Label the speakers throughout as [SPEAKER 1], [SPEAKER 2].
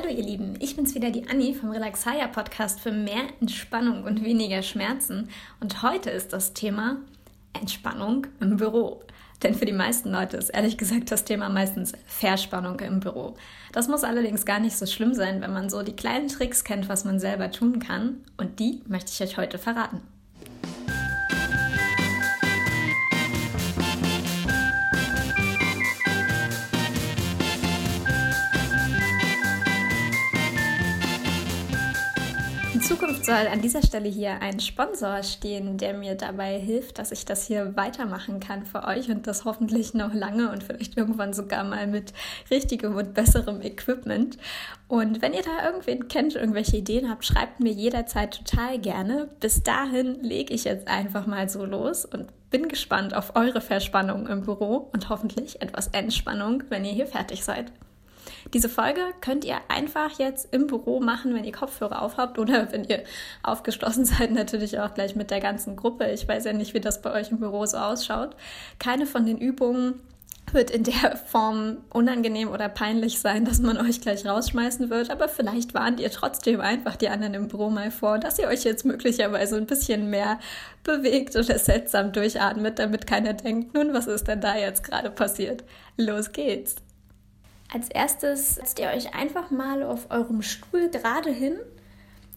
[SPEAKER 1] Hallo ihr Lieben, ich bin's wieder die Anni vom Relaxaya Podcast für mehr Entspannung und weniger Schmerzen und heute ist das Thema Entspannung im Büro. Denn für die meisten Leute ist ehrlich gesagt das Thema meistens Verspannung im Büro. Das muss allerdings gar nicht so schlimm sein, wenn man so die kleinen Tricks kennt, was man selber tun kann und die möchte ich euch heute verraten. Zukunft soll an dieser Stelle hier ein Sponsor stehen, der mir dabei hilft, dass ich das hier weitermachen kann für euch und das hoffentlich noch lange und vielleicht irgendwann sogar mal mit richtigem und besserem Equipment. Und wenn ihr da irgendwen kennt, irgendwelche Ideen habt, schreibt mir jederzeit total gerne. Bis dahin lege ich jetzt einfach mal so los und bin gespannt auf eure Verspannung im Büro und hoffentlich etwas Entspannung, wenn ihr hier fertig seid. Diese Folge könnt ihr einfach jetzt im Büro machen, wenn ihr Kopfhörer aufhabt oder wenn ihr aufgeschlossen seid, natürlich auch gleich mit der ganzen Gruppe. Ich weiß ja nicht, wie das bei euch im Büro so ausschaut. Keine von den Übungen wird in der Form unangenehm oder peinlich sein, dass man euch gleich rausschmeißen wird, aber vielleicht warnt ihr trotzdem einfach die anderen im Büro mal vor, dass ihr euch jetzt möglicherweise ein bisschen mehr bewegt oder seltsam durchatmet, damit keiner denkt, nun, was ist denn da jetzt gerade passiert? Los geht's! Als erstes setzt ihr euch einfach mal auf eurem Stuhl gerade hin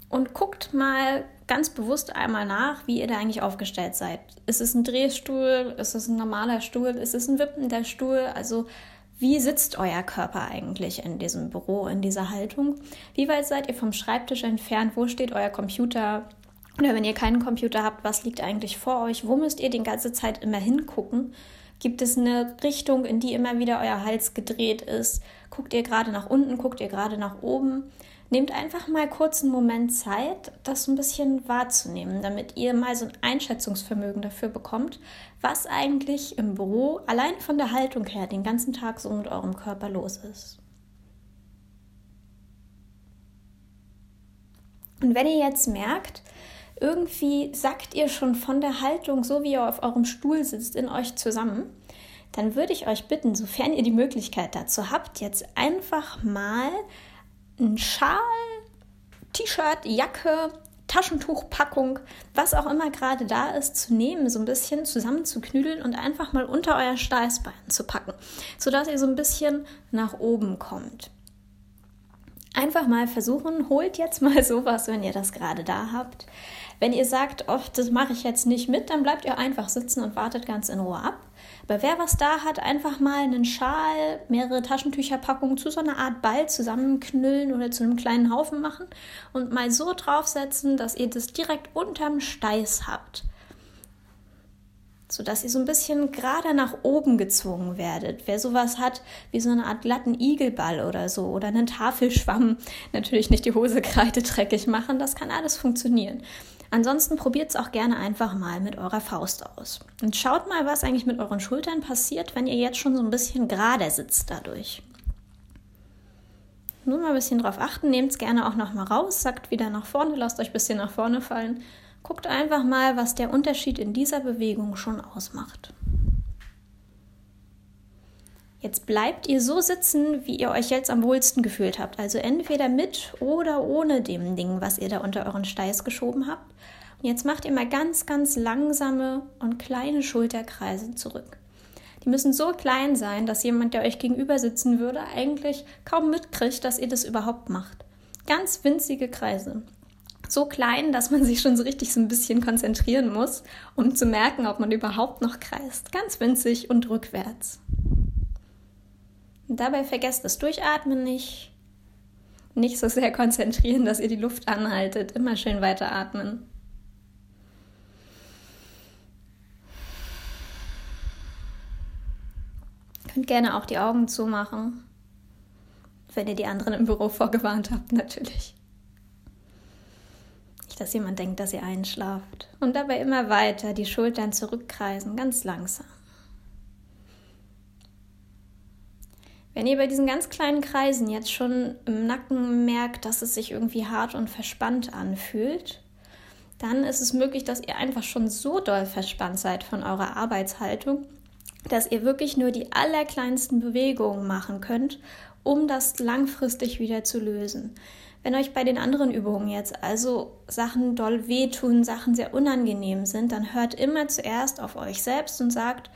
[SPEAKER 1] und guckt mal ganz bewusst einmal nach, wie ihr da eigentlich aufgestellt seid. Ist es ein Drehstuhl? Ist es ein normaler Stuhl? Ist es ein wippender Stuhl? Also wie sitzt euer Körper eigentlich in diesem Büro, in dieser Haltung? Wie weit seid ihr vom Schreibtisch entfernt? Wo steht euer Computer? Oder wenn ihr keinen Computer habt, was liegt eigentlich vor euch? Wo müsst ihr die ganze Zeit immer hingucken? Gibt es eine Richtung, in die immer wieder euer Hals gedreht ist? Guckt ihr gerade nach unten? Guckt ihr gerade nach oben? Nehmt einfach mal kurz einen Moment Zeit, das ein bisschen wahrzunehmen, damit ihr mal so ein Einschätzungsvermögen dafür bekommt, was eigentlich im Büro allein von der Haltung her den ganzen Tag so mit eurem Körper los ist. Und wenn ihr jetzt merkt, irgendwie sackt ihr schon von der Haltung, so wie ihr auf eurem Stuhl sitzt, in euch zusammen, dann würde ich euch bitten, sofern ihr die Möglichkeit dazu habt, jetzt einfach mal einen Schal, T-Shirt, Jacke, Taschentuchpackung, was auch immer gerade da ist, zu nehmen, so ein bisschen zusammenzuknüdeln und einfach mal unter euer Steißbein zu packen, sodass ihr so ein bisschen nach oben kommt. Einfach mal versuchen, holt jetzt mal sowas, wenn ihr das gerade da habt. Wenn ihr sagt, oh, das mache ich jetzt nicht mit, dann bleibt ihr einfach sitzen und wartet ganz in Ruhe ab. Aber wer was da hat, einfach mal einen Schal, mehrere Taschentücherpackungen zu so einer Art Ball zusammenknüllen oder zu einem kleinen Haufen machen und mal so draufsetzen, dass ihr das direkt unterm Steiß habt sodass ihr so ein bisschen gerade nach oben gezwungen werdet. Wer sowas hat wie so eine Art glatten Igelball oder so oder einen Tafelschwamm, natürlich nicht die Hose kreide dreckig machen, das kann alles funktionieren. Ansonsten probiert es auch gerne einfach mal mit eurer Faust aus. Und schaut mal, was eigentlich mit euren Schultern passiert, wenn ihr jetzt schon so ein bisschen gerade sitzt dadurch. Nur mal ein bisschen drauf achten, nehmt es gerne auch nochmal raus, sackt wieder nach vorne, lasst euch ein bisschen nach vorne fallen Guckt einfach mal, was der Unterschied in dieser Bewegung schon ausmacht. Jetzt bleibt ihr so sitzen, wie ihr euch jetzt am wohlsten gefühlt habt. Also entweder mit oder ohne dem Ding, was ihr da unter euren Steiß geschoben habt. Und jetzt macht ihr mal ganz, ganz langsame und kleine Schulterkreise zurück. Die müssen so klein sein, dass jemand, der euch gegenüber sitzen würde, eigentlich kaum mitkriegt, dass ihr das überhaupt macht. Ganz winzige Kreise so klein, dass man sich schon so richtig so ein bisschen konzentrieren muss, um zu merken, ob man überhaupt noch kreist. Ganz winzig und rückwärts. Dabei vergesst das Durchatmen nicht. Nicht so sehr konzentrieren, dass ihr die Luft anhaltet. Immer schön weiteratmen. Könnt gerne auch die Augen zumachen, wenn ihr die anderen im Büro vorgewarnt habt, natürlich. Nicht, dass jemand denkt, dass ihr einschlaft. Und dabei immer weiter die Schultern zurückkreisen, ganz langsam. Wenn ihr bei diesen ganz kleinen Kreisen jetzt schon im Nacken merkt, dass es sich irgendwie hart und verspannt anfühlt, dann ist es möglich, dass ihr einfach schon so doll verspannt seid von eurer Arbeitshaltung, dass ihr wirklich nur die allerkleinsten Bewegungen machen könnt, um das langfristig wieder zu lösen. Wenn euch bei den anderen Übungen jetzt also Sachen doll wehtun, Sachen sehr unangenehm sind, dann hört immer zuerst auf euch selbst und sagt,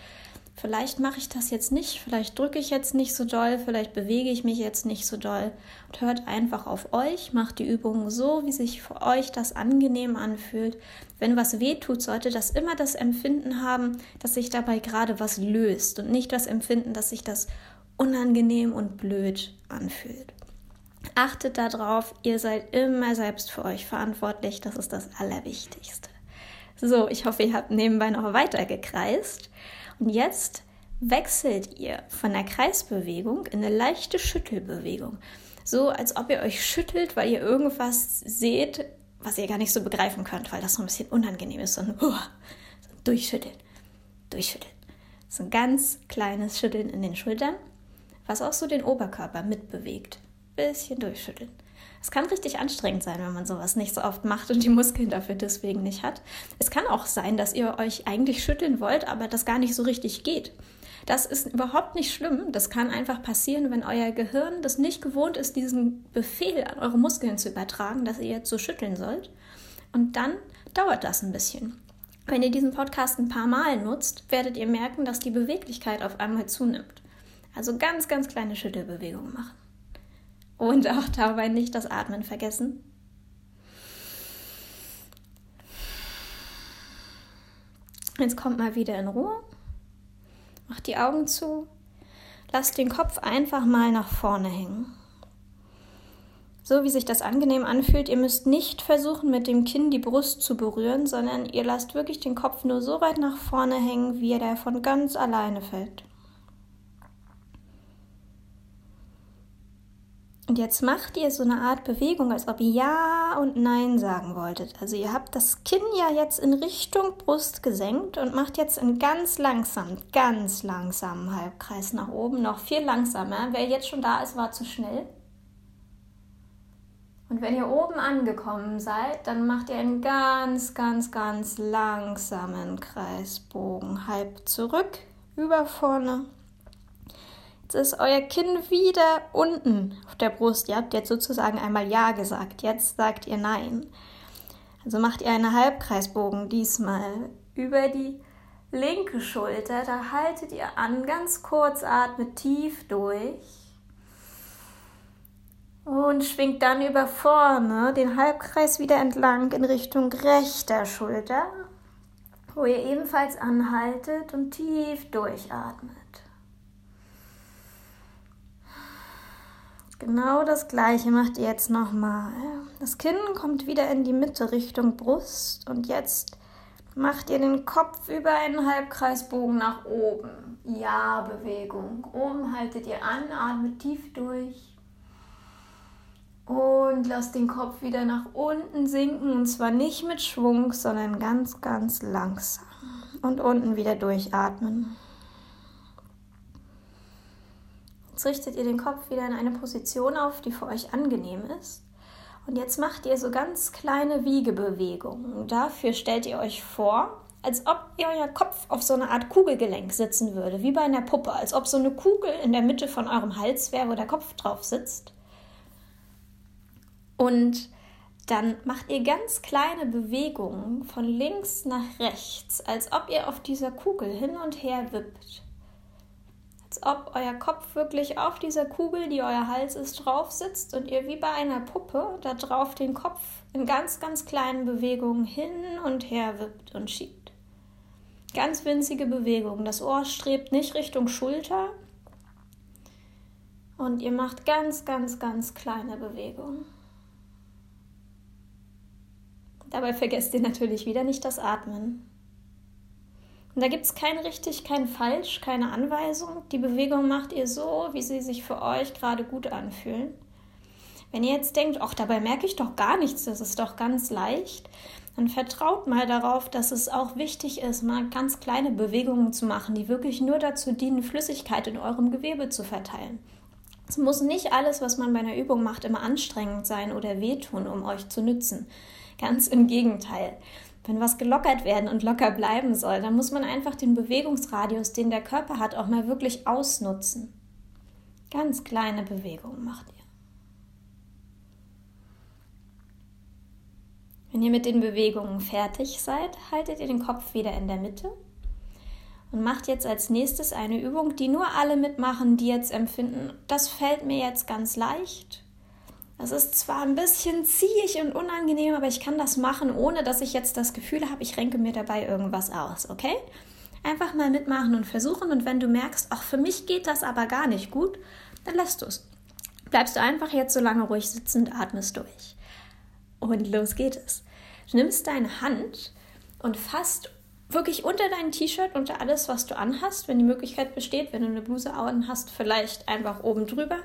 [SPEAKER 1] vielleicht mache ich das jetzt nicht, vielleicht drücke ich jetzt nicht so doll, vielleicht bewege ich mich jetzt nicht so doll. Und hört einfach auf euch, macht die Übungen so, wie sich für euch das angenehm anfühlt. Wenn was weh tut, sollte das immer das Empfinden haben, dass sich dabei gerade was löst und nicht das Empfinden, dass sich das unangenehm und blöd anfühlt. Achtet darauf, ihr seid immer selbst für euch verantwortlich. Das ist das Allerwichtigste. So, ich hoffe, ihr habt nebenbei noch weiter gekreist. Und jetzt wechselt ihr von der Kreisbewegung in eine leichte Schüttelbewegung. So, als ob ihr euch schüttelt, weil ihr irgendwas seht, was ihr gar nicht so begreifen könnt, weil das so ein bisschen unangenehm ist. So ein, uh, so ein Durchschütteln, Durchschütteln. So ein ganz kleines Schütteln in den Schultern, was auch so den Oberkörper mitbewegt bisschen durchschütteln. Es kann richtig anstrengend sein, wenn man sowas nicht so oft macht und die Muskeln dafür deswegen nicht hat. Es kann auch sein, dass ihr euch eigentlich schütteln wollt, aber das gar nicht so richtig geht. Das ist überhaupt nicht schlimm. Das kann einfach passieren, wenn euer Gehirn das nicht gewohnt ist, diesen Befehl an eure Muskeln zu übertragen, dass ihr jetzt so schütteln sollt. Und dann dauert das ein bisschen. Wenn ihr diesen Podcast ein paar Mal nutzt, werdet ihr merken, dass die Beweglichkeit auf einmal zunimmt. Also ganz, ganz kleine Schüttelbewegungen machen. Und auch dabei nicht das Atmen vergessen. Jetzt kommt mal wieder in Ruhe. Macht die Augen zu. Lasst den Kopf einfach mal nach vorne hängen. So wie sich das angenehm anfühlt, ihr müsst nicht versuchen, mit dem Kinn die Brust zu berühren, sondern ihr lasst wirklich den Kopf nur so weit nach vorne hängen, wie er da von ganz alleine fällt. Und jetzt macht ihr so eine Art Bewegung, als ob ihr Ja und Nein sagen wolltet. Also ihr habt das Kinn ja jetzt in Richtung Brust gesenkt und macht jetzt einen ganz langsam, ganz langsamen Halbkreis nach oben, noch viel langsamer. Wer jetzt schon da ist, war zu schnell. Und wenn ihr oben angekommen seid, dann macht ihr einen ganz, ganz, ganz langsamen Kreisbogen. Halb zurück, über vorne, Jetzt ist euer Kinn wieder unten auf der Brust. Ihr habt jetzt sozusagen einmal Ja gesagt. Jetzt sagt ihr Nein. Also macht ihr einen Halbkreisbogen diesmal über die linke Schulter. Da haltet ihr an, ganz kurz atmet tief durch. Und schwingt dann über vorne den Halbkreis wieder entlang in Richtung rechter Schulter, wo ihr ebenfalls anhaltet und tief durchatmet. Genau das gleiche macht ihr jetzt nochmal. Das Kinn kommt wieder in die Mitte Richtung Brust und jetzt macht ihr den Kopf über einen Halbkreisbogen nach oben. Ja, Bewegung. Oben haltet ihr an, atmet tief durch. Und lasst den Kopf wieder nach unten sinken und zwar nicht mit Schwung, sondern ganz, ganz langsam. Und unten wieder durchatmen. Jetzt richtet ihr den Kopf wieder in eine Position auf, die für euch angenehm ist. Und jetzt macht ihr so ganz kleine Wiegebewegungen. Dafür stellt ihr euch vor, als ob ihr euer Kopf auf so eine Art Kugelgelenk sitzen würde, wie bei einer Puppe, als ob so eine Kugel in der Mitte von eurem Hals wäre, wo der Kopf drauf sitzt. Und dann macht ihr ganz kleine Bewegungen von links nach rechts, als ob ihr auf dieser Kugel hin und her wippt ob euer Kopf wirklich auf dieser Kugel, die euer Hals ist, drauf sitzt und ihr wie bei einer Puppe da drauf den Kopf in ganz, ganz kleinen Bewegungen hin und her wippt und schiebt. Ganz winzige Bewegungen. Das Ohr strebt nicht Richtung Schulter. Und ihr macht ganz, ganz, ganz kleine Bewegungen. Dabei vergesst ihr natürlich wieder nicht das Atmen. Und da gibt es kein richtig, kein falsch, keine Anweisung. Die Bewegung macht ihr so, wie sie sich für euch gerade gut anfühlen. Wenn ihr jetzt denkt, ach, dabei merke ich doch gar nichts, das ist doch ganz leicht, dann vertraut mal darauf, dass es auch wichtig ist, mal ganz kleine Bewegungen zu machen, die wirklich nur dazu dienen, Flüssigkeit in eurem Gewebe zu verteilen. Es muss nicht alles, was man bei einer Übung macht, immer anstrengend sein oder wehtun, um euch zu nützen. Ganz im Gegenteil. Wenn was gelockert werden und locker bleiben soll, dann muss man einfach den Bewegungsradius, den der Körper hat, auch mal wirklich ausnutzen. Ganz kleine Bewegungen macht ihr. Wenn ihr mit den Bewegungen fertig seid, haltet ihr den Kopf wieder in der Mitte und macht jetzt als nächstes eine Übung, die nur alle mitmachen, die jetzt empfinden, das fällt mir jetzt ganz leicht. Das ist zwar ein bisschen ziehig und unangenehm, aber ich kann das machen, ohne dass ich jetzt das Gefühl habe, ich renke mir dabei irgendwas aus, okay? Einfach mal mitmachen und versuchen und wenn du merkst, ach, für mich geht das aber gar nicht gut, dann lässt du es. Bleibst du einfach jetzt so lange ruhig sitzend, atmest durch. Und los geht es. Du nimmst deine Hand und fasst wirklich unter dein T-Shirt, unter alles, was du anhast, wenn die Möglichkeit besteht, wenn du eine Bluse an hast, vielleicht einfach oben drüber.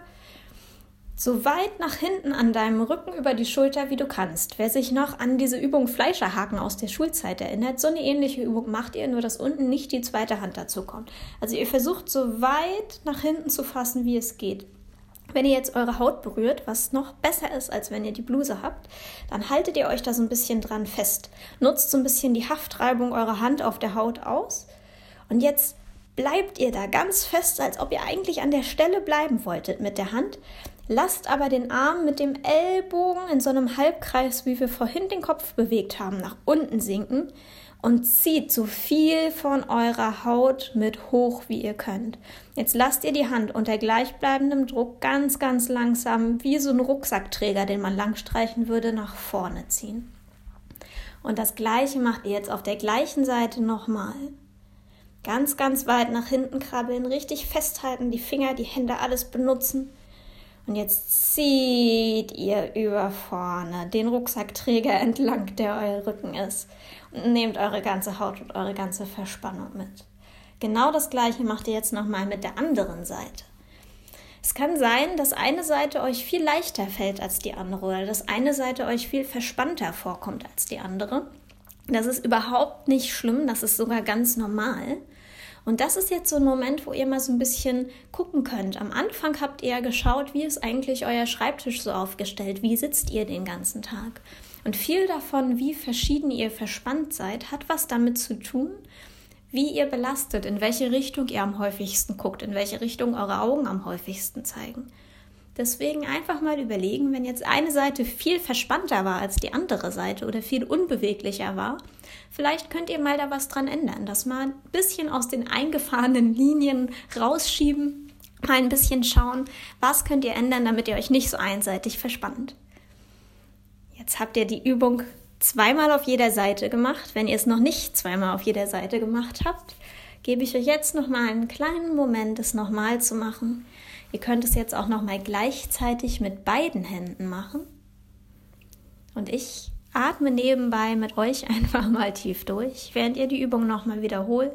[SPEAKER 1] So weit nach hinten an deinem Rücken über die Schulter, wie du kannst. Wer sich noch an diese Übung Fleischerhaken aus der Schulzeit erinnert, so eine ähnliche Übung macht ihr, nur dass unten nicht die zweite Hand dazu kommt. Also ihr versucht so weit nach hinten zu fassen, wie es geht. Wenn ihr jetzt eure Haut berührt, was noch besser ist, als wenn ihr die Bluse habt, dann haltet ihr euch da so ein bisschen dran fest. Nutzt so ein bisschen die Haftreibung eurer Hand auf der Haut aus. Und jetzt bleibt ihr da ganz fest, als ob ihr eigentlich an der Stelle bleiben wolltet mit der Hand. Lasst aber den Arm mit dem Ellbogen in so einem Halbkreis, wie wir vorhin den Kopf bewegt haben, nach unten sinken und zieht so viel von eurer Haut mit hoch, wie ihr könnt. Jetzt lasst ihr die Hand unter gleichbleibendem Druck ganz, ganz langsam, wie so ein Rucksackträger, den man lang streichen würde, nach vorne ziehen. Und das gleiche macht ihr jetzt auf der gleichen Seite nochmal. Ganz, ganz weit nach hinten krabbeln, richtig festhalten, die Finger, die Hände, alles benutzen. Und jetzt zieht ihr über vorne den Rucksackträger entlang, der euer Rücken ist nehmt eure ganze Haut und eure ganze Verspannung mit. Genau das gleiche macht ihr jetzt nochmal mit der anderen Seite. Es kann sein, dass eine Seite euch viel leichter fällt als die andere oder dass eine Seite euch viel verspannter vorkommt als die andere. Das ist überhaupt nicht schlimm, das ist sogar ganz normal. Und das ist jetzt so ein Moment, wo ihr mal so ein bisschen gucken könnt. Am Anfang habt ihr ja geschaut, wie ist eigentlich euer Schreibtisch so aufgestellt, wie sitzt ihr den ganzen Tag. Und viel davon, wie verschieden ihr verspannt seid, hat was damit zu tun, wie ihr belastet, in welche Richtung ihr am häufigsten guckt, in welche Richtung eure Augen am häufigsten zeigen. Deswegen einfach mal überlegen, wenn jetzt eine Seite viel verspannter war als die andere Seite oder viel unbeweglicher war, vielleicht könnt ihr mal da was dran ändern, das mal ein bisschen aus den eingefahrenen Linien rausschieben, mal ein bisschen schauen, was könnt ihr ändern, damit ihr euch nicht so einseitig verspannt. Jetzt habt ihr die Übung zweimal auf jeder Seite gemacht. Wenn ihr es noch nicht zweimal auf jeder Seite gemacht habt, gebe ich euch jetzt noch mal einen kleinen Moment, es nochmal zu machen. Ihr könnt es jetzt auch noch mal gleichzeitig mit beiden Händen machen. Und ich atme nebenbei mit euch einfach mal tief durch, während ihr die Übung noch mal wiederholt.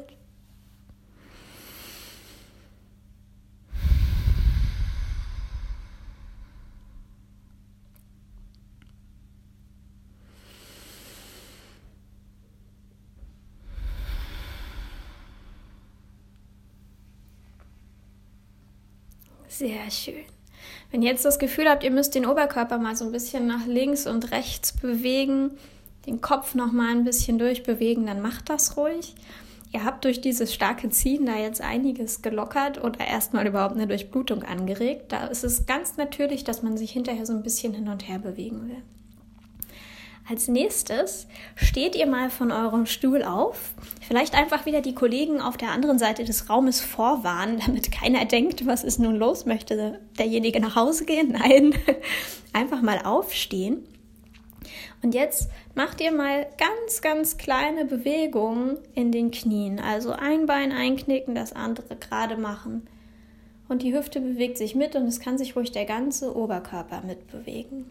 [SPEAKER 1] Sehr schön. Wenn ihr jetzt das Gefühl habt, ihr müsst den Oberkörper mal so ein bisschen nach links und rechts bewegen, den Kopf noch mal ein bisschen durchbewegen, dann macht das ruhig. Ihr habt durch dieses starke Ziehen da jetzt einiges gelockert oder erstmal überhaupt eine Durchblutung angeregt. Da ist es ganz natürlich, dass man sich hinterher so ein bisschen hin und her bewegen will. Als nächstes steht ihr mal von eurem Stuhl auf. Vielleicht einfach wieder die Kollegen auf der anderen Seite des Raumes vorwarnen, damit keiner denkt, was ist nun los? Möchte derjenige nach Hause gehen? Nein, einfach mal aufstehen. Und jetzt macht ihr mal ganz, ganz kleine Bewegungen in den Knien. Also ein Bein einknicken, das andere gerade machen. Und die Hüfte bewegt sich mit und es kann sich ruhig der ganze Oberkörper mitbewegen.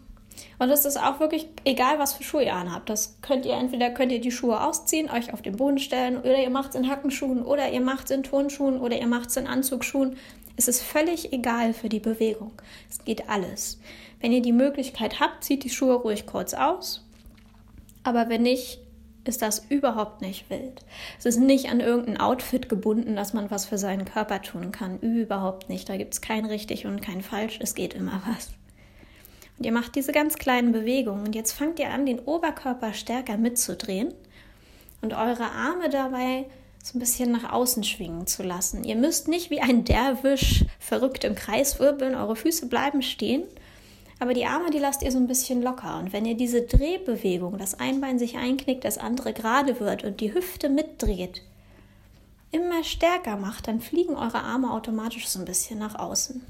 [SPEAKER 1] Und es ist auch wirklich egal, was für Schuhe ihr anhabt. Das könnt ihr entweder könnt ihr die Schuhe ausziehen, euch auf den Boden stellen, oder ihr macht es in Hackenschuhen, oder ihr macht es in Turnschuhen, oder ihr macht es in Anzugsschuhen. Es ist völlig egal für die Bewegung. Es geht alles. Wenn ihr die Möglichkeit habt, zieht die Schuhe ruhig kurz aus. Aber wenn nicht, ist das überhaupt nicht wild. Es ist nicht an irgendein Outfit gebunden, dass man was für seinen Körper tun kann. Überhaupt nicht. Da gibt es kein richtig und kein falsch. Es geht immer was. Und ihr macht diese ganz kleinen Bewegungen. Und jetzt fangt ihr an, den Oberkörper stärker mitzudrehen und eure Arme dabei so ein bisschen nach außen schwingen zu lassen. Ihr müsst nicht wie ein Derwisch verrückt im Kreis wirbeln, eure Füße bleiben stehen, aber die Arme, die lasst ihr so ein bisschen locker. Und wenn ihr diese Drehbewegung, das Einbein sich einknickt, das andere gerade wird und die Hüfte mitdreht, immer stärker macht, dann fliegen eure Arme automatisch so ein bisschen nach außen.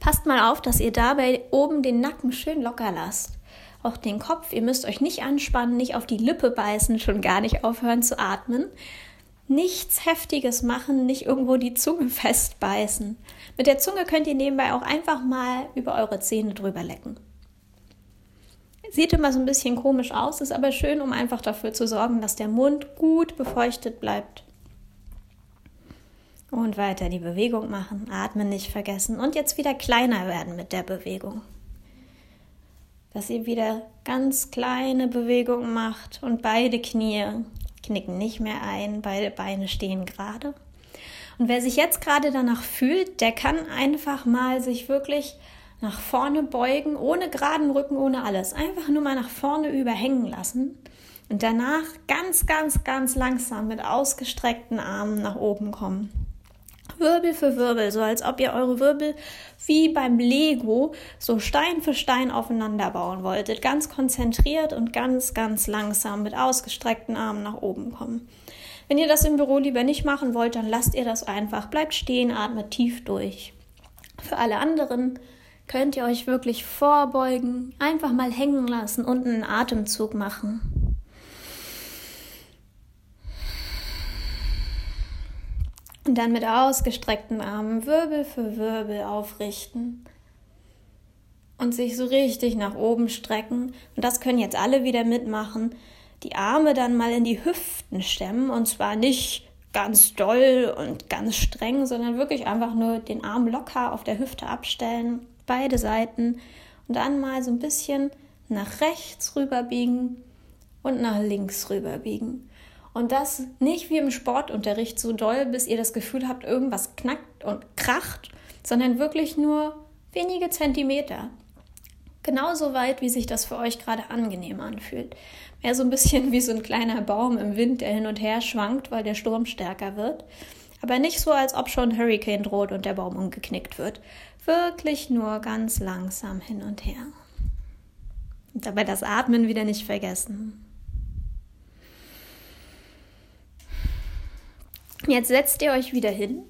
[SPEAKER 1] Passt mal auf, dass ihr dabei oben den Nacken schön locker lasst. Auch den Kopf, ihr müsst euch nicht anspannen, nicht auf die Lippe beißen, schon gar nicht aufhören zu atmen. Nichts Heftiges machen, nicht irgendwo die Zunge festbeißen. Mit der Zunge könnt ihr nebenbei auch einfach mal über eure Zähne drüber lecken. Sieht immer so ein bisschen komisch aus, ist aber schön, um einfach dafür zu sorgen, dass der Mund gut befeuchtet bleibt. Und weiter die Bewegung machen, atmen nicht vergessen und jetzt wieder kleiner werden mit der Bewegung. Dass ihr wieder ganz kleine Bewegungen macht und beide Knie knicken nicht mehr ein, beide Beine stehen gerade. Und wer sich jetzt gerade danach fühlt, der kann einfach mal sich wirklich nach vorne beugen, ohne geraden Rücken, ohne alles. Einfach nur mal nach vorne überhängen lassen und danach ganz, ganz, ganz langsam mit ausgestreckten Armen nach oben kommen. Wirbel für Wirbel, so als ob ihr eure Wirbel wie beim Lego so Stein für Stein aufeinander bauen wolltet. Ganz konzentriert und ganz, ganz langsam mit ausgestreckten Armen nach oben kommen. Wenn ihr das im Büro lieber nicht machen wollt, dann lasst ihr das einfach. Bleibt stehen, atmet tief durch. Für alle anderen könnt ihr euch wirklich vorbeugen, einfach mal hängen lassen und einen Atemzug machen. Und dann mit ausgestreckten Armen Wirbel für Wirbel aufrichten und sich so richtig nach oben strecken. Und das können jetzt alle wieder mitmachen. Die Arme dann mal in die Hüften stemmen und zwar nicht ganz doll und ganz streng, sondern wirklich einfach nur den Arm locker auf der Hüfte abstellen, beide Seiten und dann mal so ein bisschen nach rechts rüberbiegen und nach links rüberbiegen. Und das nicht wie im Sportunterricht so doll, bis ihr das Gefühl habt, irgendwas knackt und kracht, sondern wirklich nur wenige Zentimeter. Genauso weit, wie sich das für euch gerade angenehm anfühlt. Mehr so ein bisschen wie so ein kleiner Baum im Wind, der hin und her schwankt, weil der Sturm stärker wird. Aber nicht so, als ob schon Hurricane droht und der Baum umgeknickt wird. Wirklich nur ganz langsam hin und her. Und dabei das Atmen wieder nicht vergessen. Jetzt setzt ihr euch wieder hin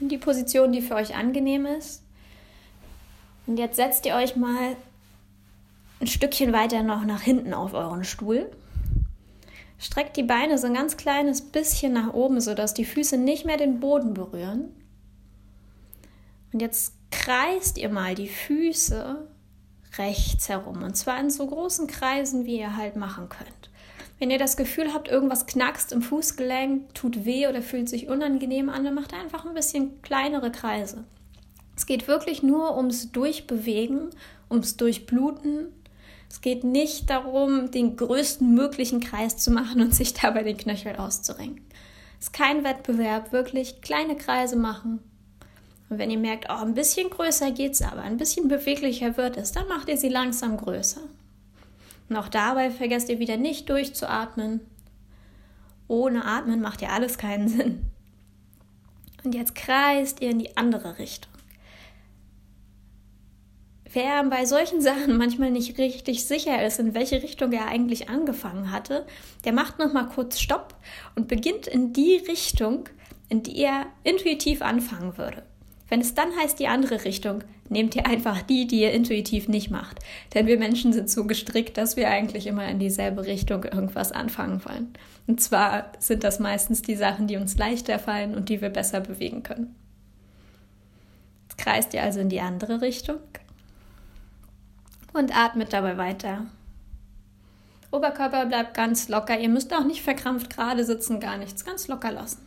[SPEAKER 1] in die Position, die für euch angenehm ist. Und jetzt setzt ihr euch mal ein Stückchen weiter noch nach hinten auf euren Stuhl. Streckt die Beine so ein ganz kleines bisschen nach oben, sodass die Füße nicht mehr den Boden berühren. Und jetzt kreist ihr mal die Füße rechts herum. Und zwar in so großen Kreisen, wie ihr halt machen könnt. Wenn ihr das Gefühl habt, irgendwas knackst im Fußgelenk, tut weh oder fühlt sich unangenehm an, dann macht einfach ein bisschen kleinere Kreise. Es geht wirklich nur ums Durchbewegen, ums Durchbluten. Es geht nicht darum, den größten möglichen Kreis zu machen und sich dabei den Knöchel auszurenken. Es ist kein Wettbewerb, wirklich kleine Kreise machen. Und wenn ihr merkt, oh, ein bisschen größer geht's aber, ein bisschen beweglicher wird es, dann macht ihr sie langsam größer. Und auch dabei vergesst ihr wieder nicht durchzuatmen. Ohne Atmen macht ja alles keinen Sinn. Und jetzt kreist ihr in die andere Richtung. Wer bei solchen Sachen manchmal nicht richtig sicher ist, in welche Richtung er eigentlich angefangen hatte, der macht noch mal kurz Stopp und beginnt in die Richtung, in die er intuitiv anfangen würde. Wenn es dann heißt die andere Richtung, nehmt ihr einfach die, die ihr intuitiv nicht macht. Denn wir Menschen sind so gestrickt, dass wir eigentlich immer in dieselbe Richtung irgendwas anfangen wollen. Und zwar sind das meistens die Sachen, die uns leichter fallen und die wir besser bewegen können. Jetzt kreist ihr also in die andere Richtung und atmet dabei weiter. Oberkörper bleibt ganz locker. Ihr müsst auch nicht verkrampft gerade sitzen, gar nichts. Ganz locker lassen.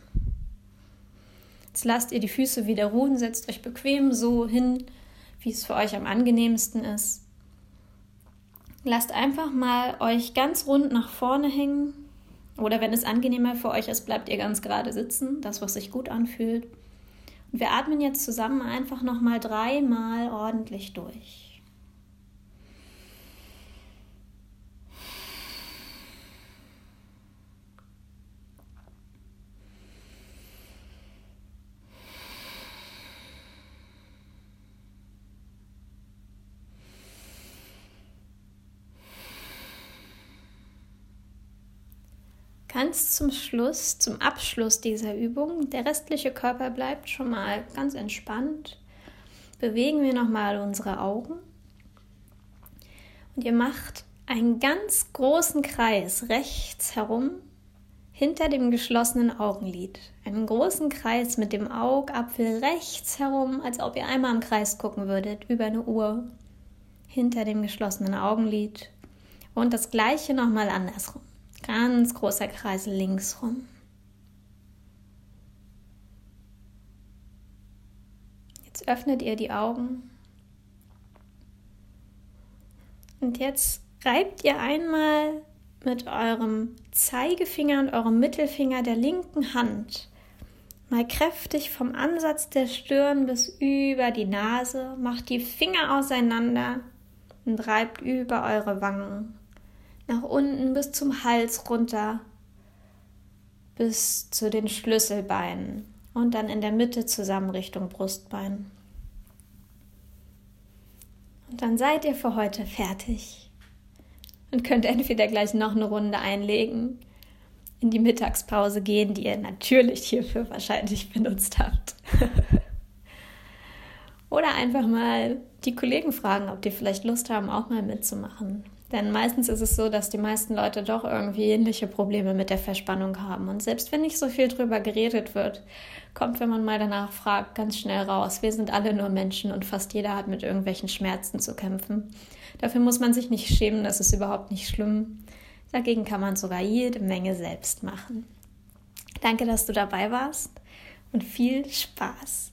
[SPEAKER 1] Jetzt lasst ihr die Füße wieder ruhen, setzt euch bequem so hin, wie es für euch am angenehmsten ist. Lasst einfach mal euch ganz rund nach vorne hängen. Oder wenn es angenehmer für euch ist, bleibt ihr ganz gerade sitzen, das, was sich gut anfühlt. Und wir atmen jetzt zusammen einfach nochmal dreimal ordentlich durch. Ganz zum Schluss, zum Abschluss dieser Übung, der restliche Körper bleibt schon mal ganz entspannt. Bewegen wir nochmal unsere Augen. Und ihr macht einen ganz großen Kreis rechts herum hinter dem geschlossenen Augenlid. Einen großen Kreis mit dem Augapfel rechts herum, als ob ihr einmal im Kreis gucken würdet, über eine Uhr. Hinter dem geschlossenen Augenlid. Und das gleiche nochmal andersrum. Ganz großer Kreis links rum. Jetzt öffnet ihr die Augen. Und jetzt reibt ihr einmal mit eurem Zeigefinger und eurem Mittelfinger der linken Hand mal kräftig vom Ansatz der Stirn bis über die Nase, macht die Finger auseinander und reibt über eure Wangen nach unten bis zum Hals runter, bis zu den Schlüsselbeinen und dann in der Mitte zusammen Richtung Brustbein. Und dann seid ihr für heute fertig und könnt entweder gleich noch eine Runde einlegen, in die Mittagspause gehen, die ihr natürlich hierfür wahrscheinlich benutzt habt. Oder einfach mal die Kollegen fragen, ob die vielleicht Lust haben, auch mal mitzumachen. Denn meistens ist es so, dass die meisten Leute doch irgendwie ähnliche Probleme mit der Verspannung haben. Und selbst wenn nicht so viel drüber geredet wird, kommt, wenn man mal danach fragt, ganz schnell raus. Wir sind alle nur Menschen und fast jeder hat mit irgendwelchen Schmerzen zu kämpfen. Dafür muss man sich nicht schämen, das ist überhaupt nicht schlimm. Dagegen kann man sogar jede Menge selbst machen. Danke, dass du dabei warst und viel Spaß.